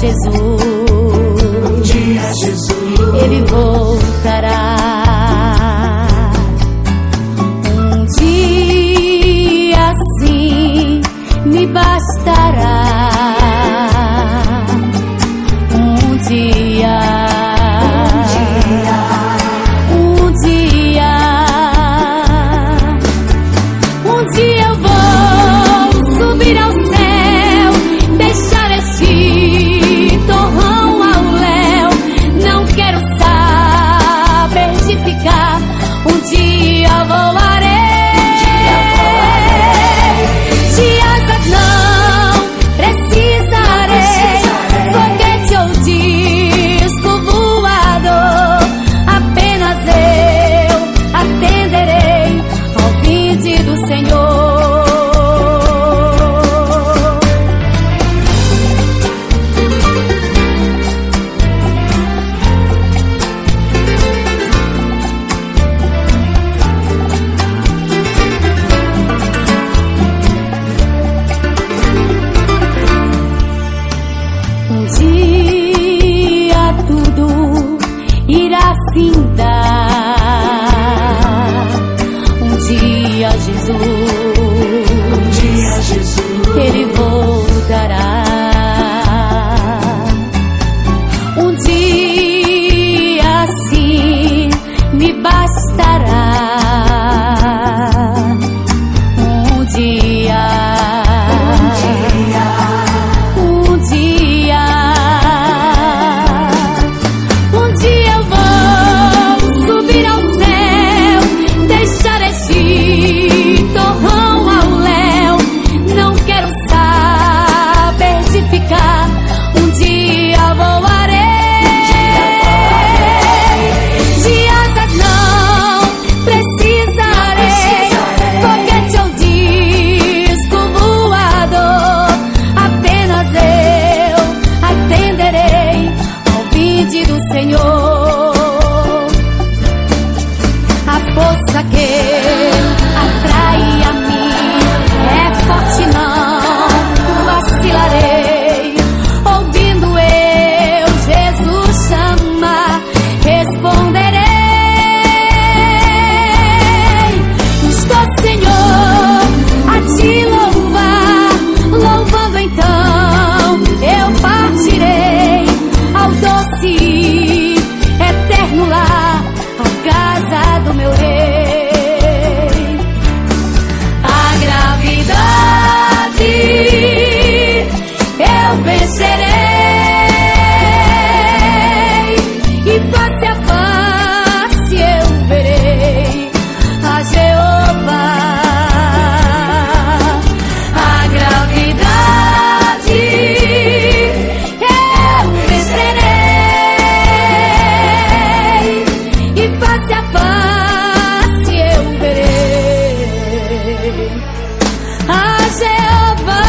Jesus. Bom dia, Jesus. Ele volta. a Jeová.